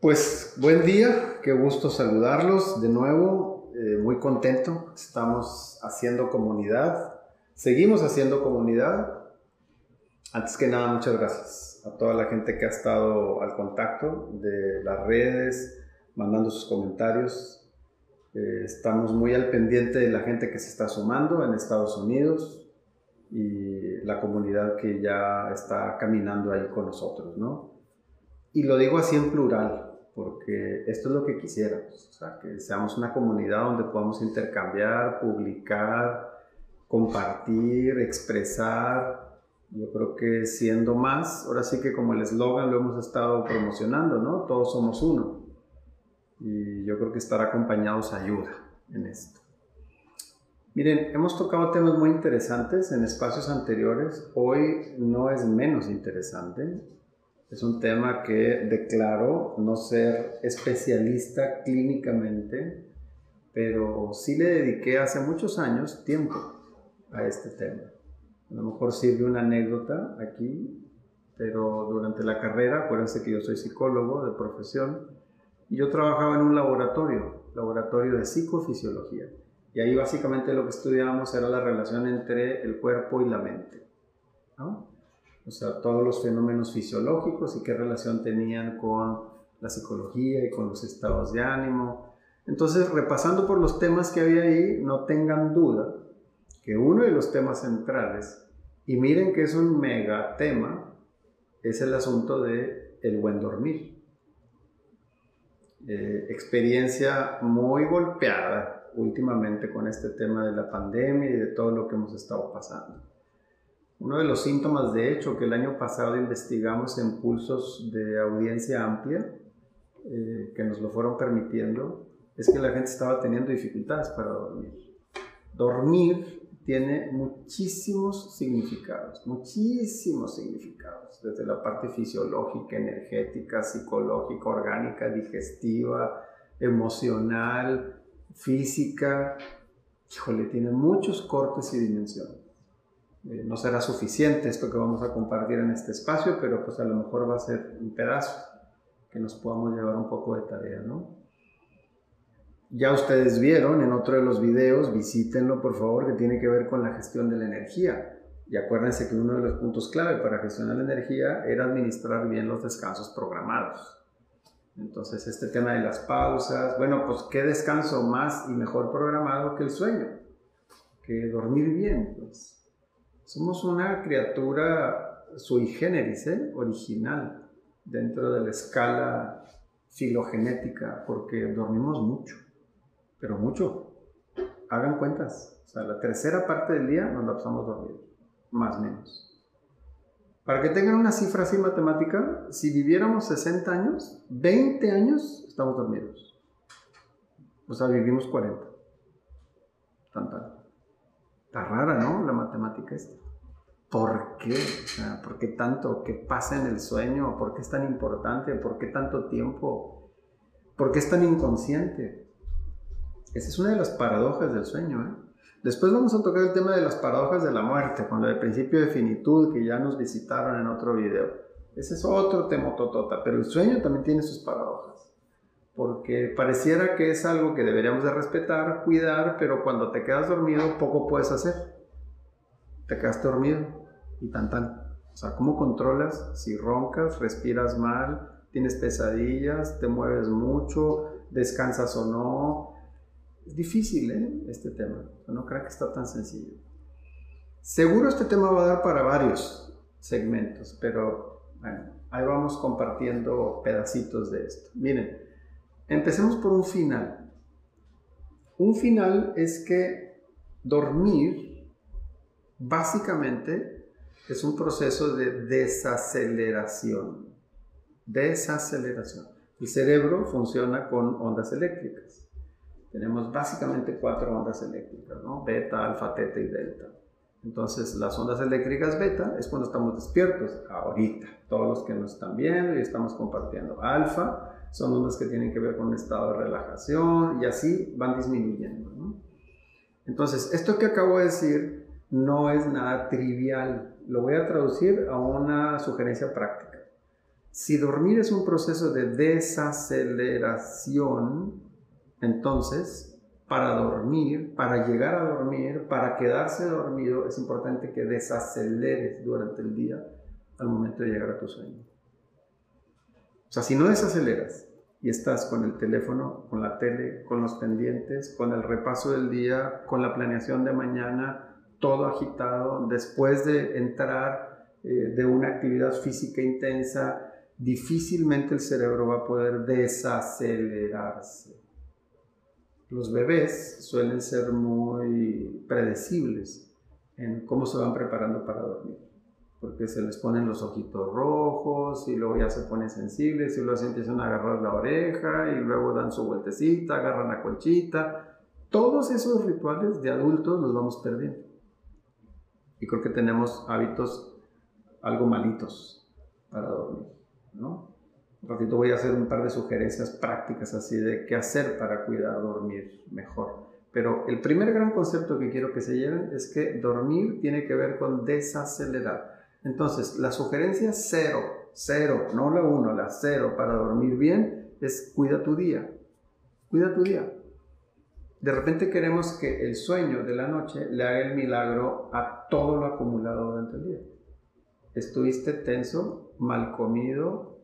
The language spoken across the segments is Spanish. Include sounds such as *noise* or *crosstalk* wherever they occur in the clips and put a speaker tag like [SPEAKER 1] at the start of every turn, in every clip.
[SPEAKER 1] Pues buen día, qué gusto saludarlos de nuevo, eh, muy contento, estamos haciendo comunidad, seguimos haciendo comunidad. Antes que nada, muchas gracias a toda la gente que ha estado al contacto de las redes, mandando sus comentarios. Eh, estamos muy al pendiente de la gente que se está sumando en Estados Unidos y la comunidad que ya está caminando ahí con nosotros, ¿no? Y lo digo así en plural, porque esto es lo que quisiéramos, o sea, que seamos una comunidad donde podamos intercambiar, publicar, compartir, expresar. Yo creo que siendo más, ahora sí que como el eslogan lo hemos estado promocionando, ¿no? Todos somos uno. Y yo creo que estar acompañados ayuda en esto. Miren, hemos tocado temas muy interesantes en espacios anteriores. Hoy no es menos interesante es un tema que declaro no ser especialista clínicamente, pero sí le dediqué hace muchos años tiempo a este tema. A lo mejor sirve una anécdota aquí, pero durante la carrera, acuérdense que yo soy psicólogo de profesión, y yo trabajaba en un laboratorio, laboratorio de psicofisiología. Y ahí básicamente lo que estudiábamos era la relación entre el cuerpo y la mente. ¿no? O sea, todos los fenómenos fisiológicos y qué relación tenían con la psicología y con los estados de ánimo. Entonces, repasando por los temas que había ahí, no tengan duda que uno de los temas centrales, y miren que es un mega tema, es el asunto de el buen dormir. Eh, experiencia muy golpeada últimamente con este tema de la pandemia y de todo lo que hemos estado pasando. Uno de los síntomas, de hecho, que el año pasado investigamos en pulsos de audiencia amplia, eh, que nos lo fueron permitiendo, es que la gente estaba teniendo dificultades para dormir. Dormir tiene muchísimos significados, muchísimos significados, desde la parte fisiológica, energética, psicológica, orgánica, digestiva, emocional, física. Híjole, tiene muchos cortes y dimensiones. Eh, no será suficiente esto que vamos a compartir en este espacio, pero pues a lo mejor va a ser un pedazo que nos podamos llevar un poco de tarea, ¿no? Ya ustedes vieron en otro de los videos, visítenlo por favor, que tiene que ver con la gestión de la energía. Y acuérdense que uno de los puntos clave para gestionar la energía era administrar bien los descansos programados. Entonces, este tema de las pausas, bueno, pues qué descanso más y mejor programado que el sueño, que dormir bien, pues somos una criatura sui generis, ¿eh? original, dentro de la escala filogenética, porque dormimos mucho, pero mucho. Hagan cuentas, o sea, la tercera parte del día nos la pasamos dormidos, más o menos. Para que tengan una cifra así matemática, si viviéramos 60 años, 20 años estamos dormidos. O sea, vivimos 40. Tan. Está rara, ¿no? La matemática esta. ¿Por qué? ¿Por qué tanto? ¿Qué pasa en el sueño? ¿Por qué es tan importante? ¿Por qué tanto tiempo? ¿Por qué es tan inconsciente? Esa es una de las paradojas del sueño. ¿eh? Después vamos a tocar el tema de las paradojas de la muerte, con lo del principio de finitud que ya nos visitaron en otro video. Ese es otro tema totota, pero el sueño también tiene sus paradojas porque pareciera que es algo que deberíamos de respetar, cuidar, pero cuando te quedas dormido poco puedes hacer. Te quedaste dormido y tan tan. O sea, ¿cómo controlas si roncas, respiras mal, tienes pesadillas, te mueves mucho, descansas o no? Es difícil, ¿eh? Este tema. no creo que está tan sencillo. Seguro este tema va a dar para varios segmentos, pero bueno, ahí vamos compartiendo pedacitos de esto. Miren, Empecemos por un final. Un final es que dormir básicamente es un proceso de desaceleración. Desaceleración. El cerebro funciona con ondas eléctricas. Tenemos básicamente cuatro ondas eléctricas, ¿no? Beta, alfa, teta y delta. Entonces, las ondas eléctricas beta es cuando estamos despiertos, ahorita. Todos los que nos están viendo y estamos compartiendo. Alfa son ondas que tienen que ver con un estado de relajación y así van disminuyendo. Entonces, esto que acabo de decir no es nada trivial. Lo voy a traducir a una sugerencia práctica. Si dormir es un proceso de desaceleración, entonces para dormir, para llegar a dormir, para quedarse dormido, es importante que desaceleres durante el día al momento de llegar a tu sueño. O sea, si no desaceleras y estás con el teléfono, con la tele, con los pendientes, con el repaso del día, con la planeación de mañana, todo agitado, después de entrar eh, de una actividad física intensa, difícilmente el cerebro va a poder desacelerarse. Los bebés suelen ser muy predecibles en cómo se van preparando para dormir porque se les ponen los ojitos rojos y luego ya se ponen sensibles y luego se empiezan a agarrar la oreja y luego dan su vueltecita, agarran la colchita. Todos esos rituales de adultos los vamos perdiendo. Y creo que tenemos hábitos algo malitos para dormir, ¿no? Un ratito voy a hacer un par de sugerencias prácticas así de qué hacer para cuidar dormir mejor. Pero el primer gran concepto que quiero que se lleven es que dormir tiene que ver con desacelerar. Entonces, la sugerencia cero, cero, no la uno, la cero para dormir bien es cuida tu día. Cuida tu día. De repente queremos que el sueño de la noche le haga el milagro a todo lo acumulado durante el día. Estuviste tenso, mal comido,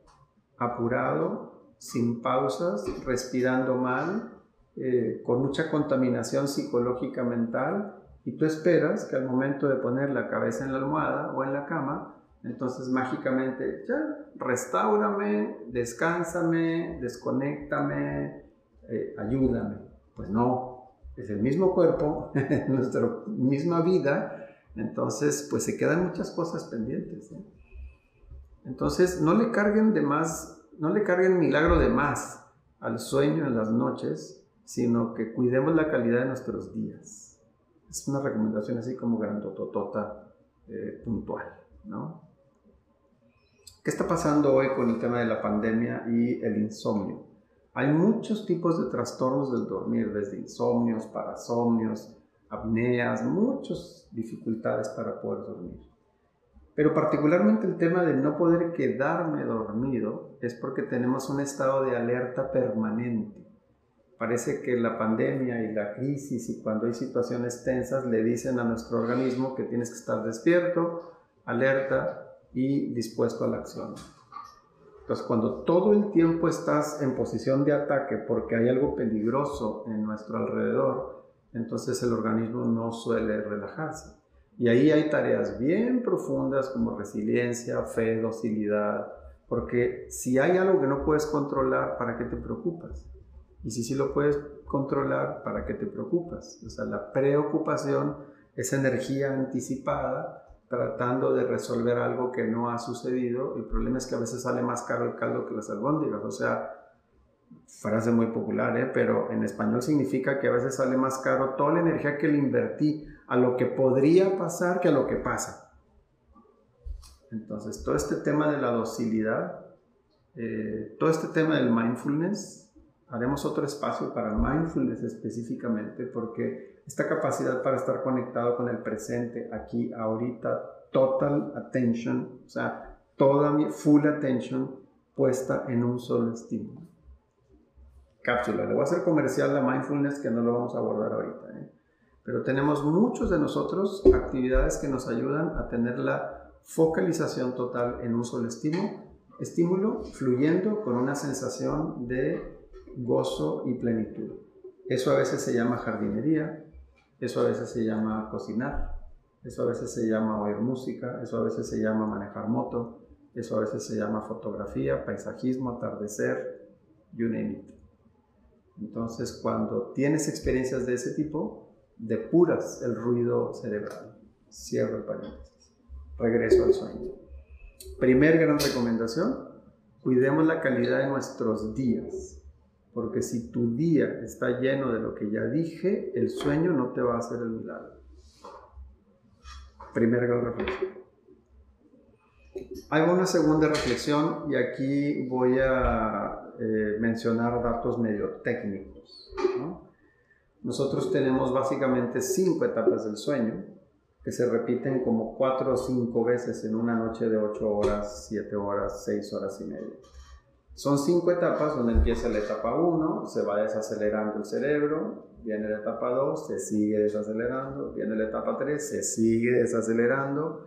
[SPEAKER 1] apurado, sin pausas, respirando mal, eh, con mucha contaminación psicológica mental, y tú esperas que al momento de poner la cabeza en la almohada o en la cama, entonces mágicamente, ya, restaurame, descánsame, desconéctame, eh, ayúdame. Pues no, es el mismo cuerpo, *laughs* nuestra misma vida, entonces pues se quedan muchas cosas pendientes. ¿eh? Entonces no le carguen de más, no le carguen milagro de más al sueño en las noches, sino que cuidemos la calidad de nuestros días. Es una recomendación así como grandototota, eh, puntual, ¿no? ¿Qué está pasando hoy con el tema de la pandemia y el insomnio? Hay muchos tipos de trastornos del dormir, desde insomnios, parasomnios, apneas, muchas dificultades para poder dormir. Pero particularmente el tema de no poder quedarme dormido es porque tenemos un estado de alerta permanente parece que la pandemia y la crisis y cuando hay situaciones tensas le dicen a nuestro organismo que tienes que estar despierto, alerta y dispuesto a la acción. Entonces, cuando todo el tiempo estás en posición de ataque porque hay algo peligroso en nuestro alrededor, entonces el organismo no suele relajarse. Y ahí hay tareas bien profundas como resiliencia, fe, docilidad, porque si hay algo que no puedes controlar, ¿para qué te preocupas? Y si sí lo puedes controlar, ¿para qué te preocupas? O sea, la preocupación es energía anticipada tratando de resolver algo que no ha sucedido. El problema es que a veces sale más caro el caldo que las albóndigas. O sea, frase muy popular, ¿eh? pero en español significa que a veces sale más caro toda la energía que le invertí a lo que podría pasar que a lo que pasa. Entonces, todo este tema de la docilidad, eh, todo este tema del mindfulness, haremos otro espacio para mindfulness específicamente porque esta capacidad para estar conectado con el presente, aquí, ahorita, total attention, o sea, toda mi full attention puesta en un solo estímulo. Cápsula, le voy a hacer comercial a mindfulness que no lo vamos a abordar ahorita, ¿eh? pero tenemos muchos de nosotros actividades que nos ayudan a tener la focalización total en un solo estímulo, estímulo fluyendo con una sensación de gozo y plenitud. Eso a veces se llama jardinería, eso a veces se llama cocinar, eso a veces se llama oír música, eso a veces se llama manejar moto, eso a veces se llama fotografía, paisajismo, atardecer, you name it. Entonces, cuando tienes experiencias de ese tipo, depuras el ruido cerebral. Cierro el paréntesis. Regreso al sueño. Primer gran recomendación, cuidemos la calidad de nuestros días. Porque si tu día está lleno de lo que ya dije, el sueño no te va a hacer el milagro. Primera gran reflexión. Hay una segunda reflexión y aquí voy a eh, mencionar datos medio técnicos. Nosotros tenemos básicamente cinco etapas del sueño. que se repiten como cuatro o cinco veces en una noche de ocho horas, siete horas, seis horas y media. Son cinco etapas donde empieza la etapa 1, se va desacelerando el cerebro, viene la etapa 2, se sigue desacelerando, viene la etapa 3, se sigue desacelerando.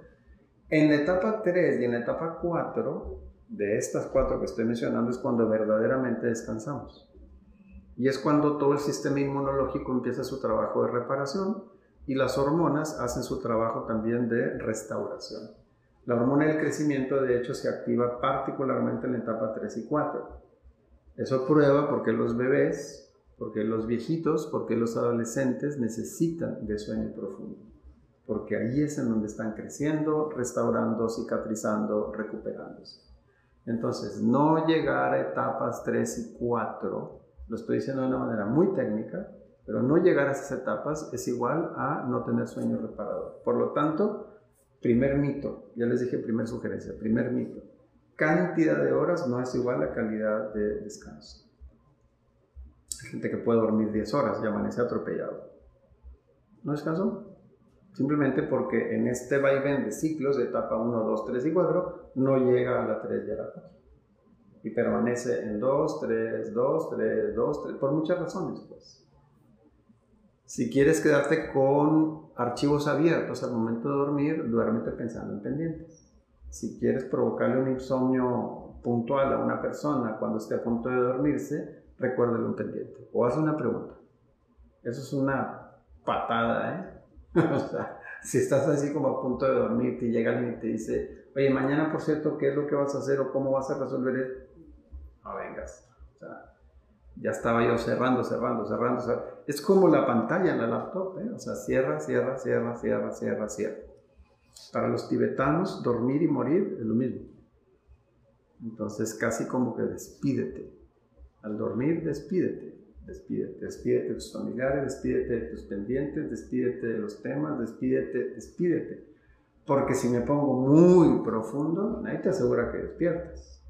[SPEAKER 1] En la etapa 3 y en la etapa 4, de estas cuatro que estoy mencionando, es cuando verdaderamente descansamos. Y es cuando todo el sistema inmunológico empieza su trabajo de reparación y las hormonas hacen su trabajo también de restauración. La hormona del crecimiento, de hecho, se activa particularmente en la etapa 3 y 4. Eso prueba porque los bebés, porque los viejitos, porque los adolescentes necesitan de sueño profundo. Porque ahí es en donde están creciendo, restaurando, cicatrizando, recuperándose. Entonces, no llegar a etapas 3 y 4, lo estoy diciendo de una manera muy técnica, pero no llegar a esas etapas es igual a no tener sueño reparador. Por lo tanto, Primer mito, ya les dije primer sugerencia, primer mito. Cantidad de horas no es igual a calidad de descanso. Hay gente que puede dormir 10 horas y amanece atropellado. ¿No descansó? Simplemente porque en este vaivén de ciclos etapa 1, 2, 3 y 4 no llega a la 3 y a la 4. Y permanece en 2, 3, 2, 3, 2, 3, por muchas razones, pues. Si quieres quedarte con archivos abiertos al momento de dormir, duérmete pensando en pendientes. Si quieres provocarle un insomnio puntual a una persona cuando esté a punto de dormirse, recuérdale un pendiente o haz una pregunta. Eso es una patada, ¿eh? *laughs* o sea, si estás así como a punto de dormir y llega alguien y te dice, oye, mañana por cierto, ¿qué es lo que vas a hacer o cómo vas a resolver esto? No vengas. Ya estaba yo cerrando, cerrando, cerrando, Es como la pantalla en la laptop, ¿eh? o sea, cierra, cierra, cierra, cierra, cierra, cierra. Para los tibetanos, dormir y morir es lo mismo. Entonces, casi como que despídete. Al dormir, despídete. Despídete, despídete de tus familiares, despídete de tus pendientes, despídete de los temas, despídete, despídete. Porque si me pongo muy profundo, nadie te asegura que despiertes.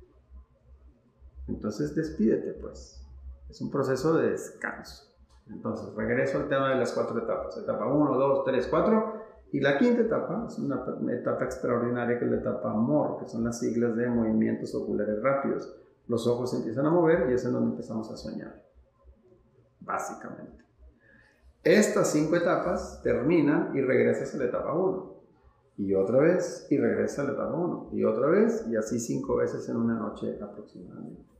[SPEAKER 1] Entonces, despídete, pues. Es un proceso de descanso. Entonces, regreso al tema de las cuatro etapas. Etapa 1, 2, 3, 4. Y la quinta etapa es una etapa extraordinaria que es la etapa amor, que son las siglas de movimientos oculares rápidos. Los ojos se empiezan a mover y es en donde empezamos a soñar. Básicamente. Estas cinco etapas terminan y regresas a la etapa 1. Y otra vez y regresas a la etapa 1. Y otra vez y así cinco veces en una noche aproximadamente.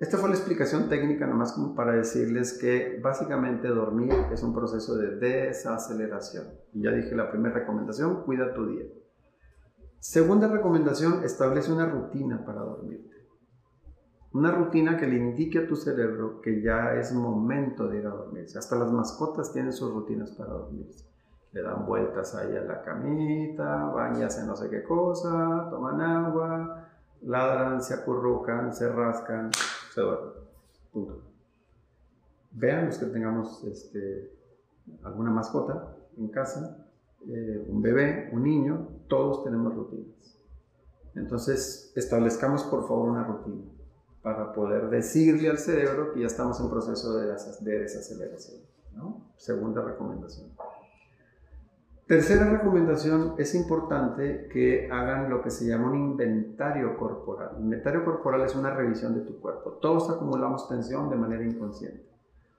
[SPEAKER 1] Esta fue la explicación técnica nomás como para decirles que básicamente dormir es un proceso de desaceleración. Ya dije la primera recomendación, cuida tu día. Segunda recomendación, establece una rutina para dormirte. Una rutina que le indique a tu cerebro que ya es momento de ir a dormirse. Hasta las mascotas tienen sus rutinas para dormirse. Le dan vueltas ahí a la camita, bañas no sé qué cosa, toman agua, ladran, se acurrucan, se rascan, Punto. Vean los que tengamos este, alguna mascota en casa, eh, un bebé, un niño, todos tenemos rutinas. Entonces, establezcamos por favor una rutina para poder decirle al cerebro que ya estamos en proceso de, de desaceleración. Segunda recomendación. Tercera recomendación, es importante que hagan lo que se llama un inventario corporal. inventario corporal es una revisión de tu cuerpo. Todos acumulamos tensión de manera inconsciente,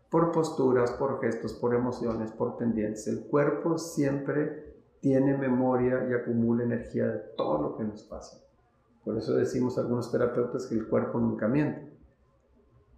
[SPEAKER 1] por posturas, por gestos, por emociones, por pendientes. El cuerpo siempre tiene memoria y acumula energía de todo lo que nos pasa. Por eso decimos algunos terapeutas que el cuerpo nunca miente,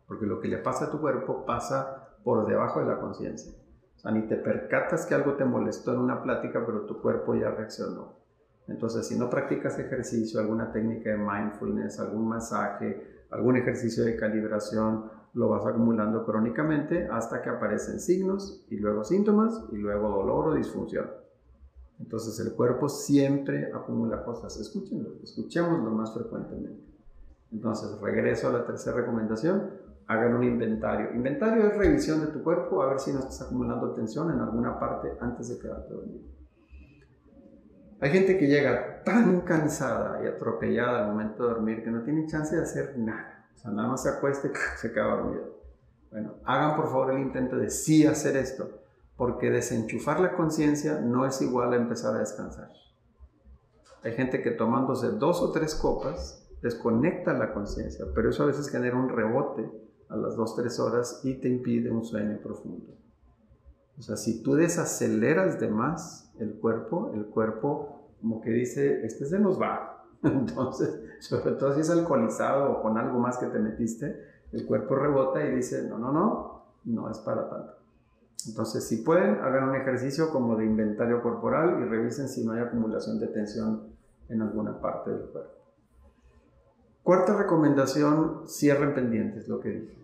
[SPEAKER 1] porque lo que le pasa a tu cuerpo pasa por debajo de la conciencia sea, ni te percatas que algo te molestó en una plática, pero tu cuerpo ya reaccionó. Entonces, si no practicas ejercicio, alguna técnica de mindfulness, algún masaje, algún ejercicio de calibración, lo vas acumulando crónicamente hasta que aparecen signos y luego síntomas y luego dolor o disfunción. Entonces el cuerpo siempre acumula cosas. Escúchenlo, escuchémoslo más frecuentemente. Entonces regreso a la tercera recomendación hagan un inventario. Inventario es revisión de tu cuerpo a ver si no estás acumulando tensión en alguna parte antes de quedarte dormido. Hay gente que llega tan cansada y atropellada al momento de dormir que no tiene chance de hacer nada. O sea, nada más se acuesta y *laughs* se queda dormido. Bueno, hagan por favor el intento de sí hacer esto. porque desenchufar la conciencia no es igual a empezar a descansar. Hay gente que tomándose dos o tres copas desconecta la conciencia, pero eso a veces genera un rebote a las dos, tres horas y te impide un sueño profundo. O sea, si tú desaceleras de más el cuerpo, el cuerpo como que dice, este se nos va. *laughs* Entonces, sobre todo si es alcoholizado o con algo más que te metiste, el cuerpo rebota y dice, no, no, no, no es para tanto. Entonces, si pueden, hagan un ejercicio como de inventario corporal y revisen si no hay acumulación de tensión en alguna parte del cuerpo. Cuarta recomendación, cierren pendientes, lo que dije.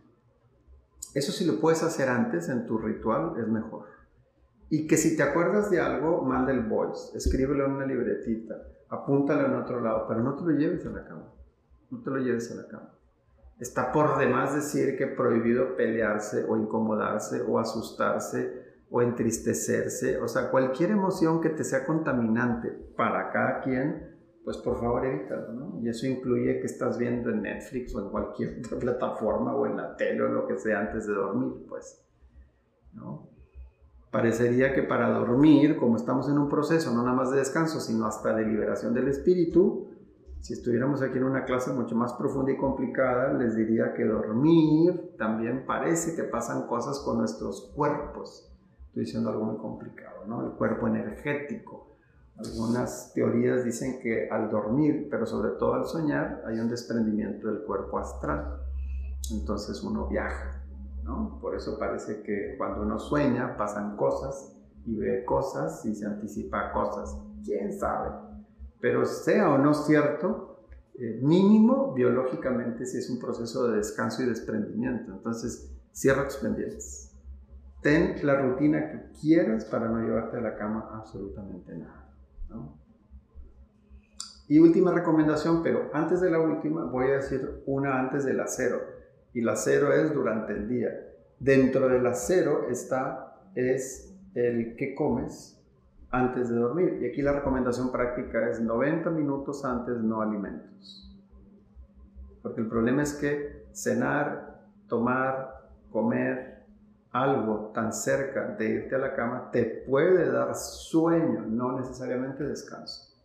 [SPEAKER 1] Eso si lo puedes hacer antes en tu ritual es mejor. Y que si te acuerdas de algo, manda el voice, escríbelo en una libretita, apúntalo en otro lado, pero no te lo lleves a la cama. No te lo lleves a la cama. Está por demás decir que prohibido pelearse o incomodarse o asustarse o entristecerse. O sea, cualquier emoción que te sea contaminante para cada quien, pues por favor evítalo, ¿no? Y eso incluye que estás viendo en Netflix o en cualquier otra *laughs* plataforma o en la tele o lo que sea antes de dormir, pues, ¿no? Parecería que para dormir, como estamos en un proceso no nada más de descanso, sino hasta de liberación del espíritu, si estuviéramos aquí en una clase mucho más profunda y complicada, les diría que dormir también parece que pasan cosas con nuestros cuerpos. Estoy diciendo algo muy complicado, ¿no? El cuerpo energético. Algunas teorías dicen que al dormir, pero sobre todo al soñar, hay un desprendimiento del cuerpo astral. Entonces uno viaja, ¿no? Por eso parece que cuando uno sueña pasan cosas y ve cosas y se anticipa cosas. ¿Quién sabe? Pero sea o no cierto, eh, mínimo biológicamente si es un proceso de descanso y desprendimiento. Entonces, cierra tus pendientes. Ten la rutina que quieras para no llevarte a la cama absolutamente nada. Y última recomendación, pero antes de la última voy a decir una antes de la cero. Y la cero es durante el día. Dentro de la cero está, es el que comes antes de dormir. Y aquí la recomendación práctica es 90 minutos antes no alimentos. Porque el problema es que cenar, tomar, comer algo tan cerca de irte a la cama te puede dar sueño, no necesariamente descanso.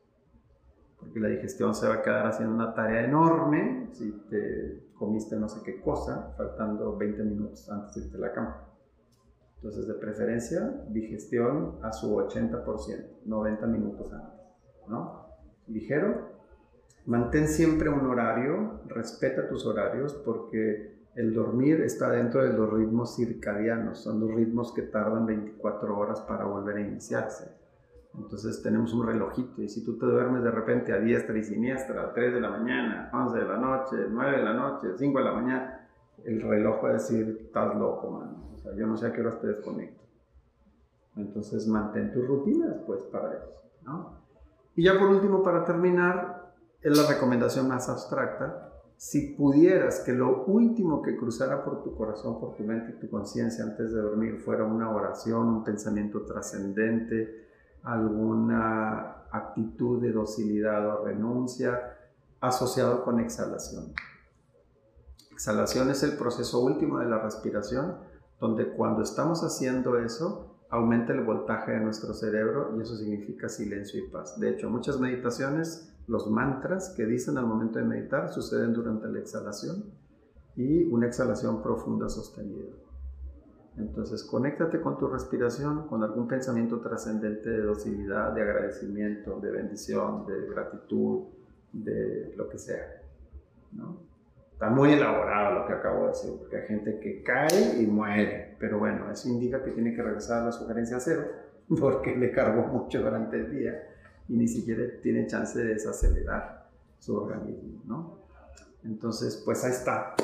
[SPEAKER 1] Porque la digestión se va a quedar haciendo una tarea enorme si te comiste no sé qué cosa, faltando 20 minutos antes de irte a la cama. Entonces, de preferencia, digestión a su 80%, 90 minutos antes, ¿no? Ligero. Mantén siempre un horario, respeta tus horarios porque el dormir está dentro de los ritmos circadianos, son los ritmos que tardan 24 horas para volver a iniciarse. Entonces tenemos un relojito y si tú te duermes de repente a diestra y siniestra, a 3 de la mañana, 11 de la noche, 9 de la noche, 5 de la mañana, el reloj va a decir, estás loco, man yo no sé a qué hora te desconecto. Entonces mantén tus rutinas pues para eso. ¿no? Y ya por último, para terminar, es la recomendación más abstracta. Si pudieras que lo último que cruzara por tu corazón, por tu mente y tu conciencia antes de dormir fuera una oración, un pensamiento trascendente, alguna actitud de docilidad o renuncia asociado con exhalación. Exhalación es el proceso último de la respiración donde cuando estamos haciendo eso, aumenta el voltaje de nuestro cerebro y eso significa silencio y paz. De hecho, muchas meditaciones, los mantras que dicen al momento de meditar suceden durante la exhalación y una exhalación profunda sostenida. Entonces, conéctate con tu respiración, con algún pensamiento trascendente de docilidad, de agradecimiento, de bendición, de gratitud, de lo que sea. ¿no? Está muy elaborado lo que acabo de decir, porque hay gente que cae y muere. Pero bueno, eso indica que tiene que regresar a la sugerencia cero, *laughs* porque le cargó mucho durante el día y ni siquiera tiene chance de desacelerar su organismo, ¿no? Entonces, pues ahí está.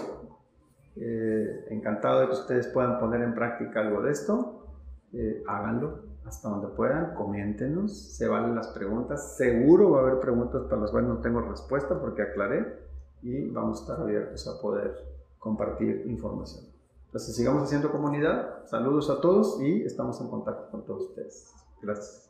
[SPEAKER 1] Eh, encantado de que ustedes puedan poner en práctica algo de esto. Eh, háganlo hasta donde puedan, coméntenos, se valen las preguntas. Seguro va a haber preguntas para las cuales no tengo respuesta porque aclaré y vamos a estar abiertos a poder compartir información. Entonces sigamos haciendo comunidad, saludos a todos y estamos en contacto con todos ustedes. Gracias.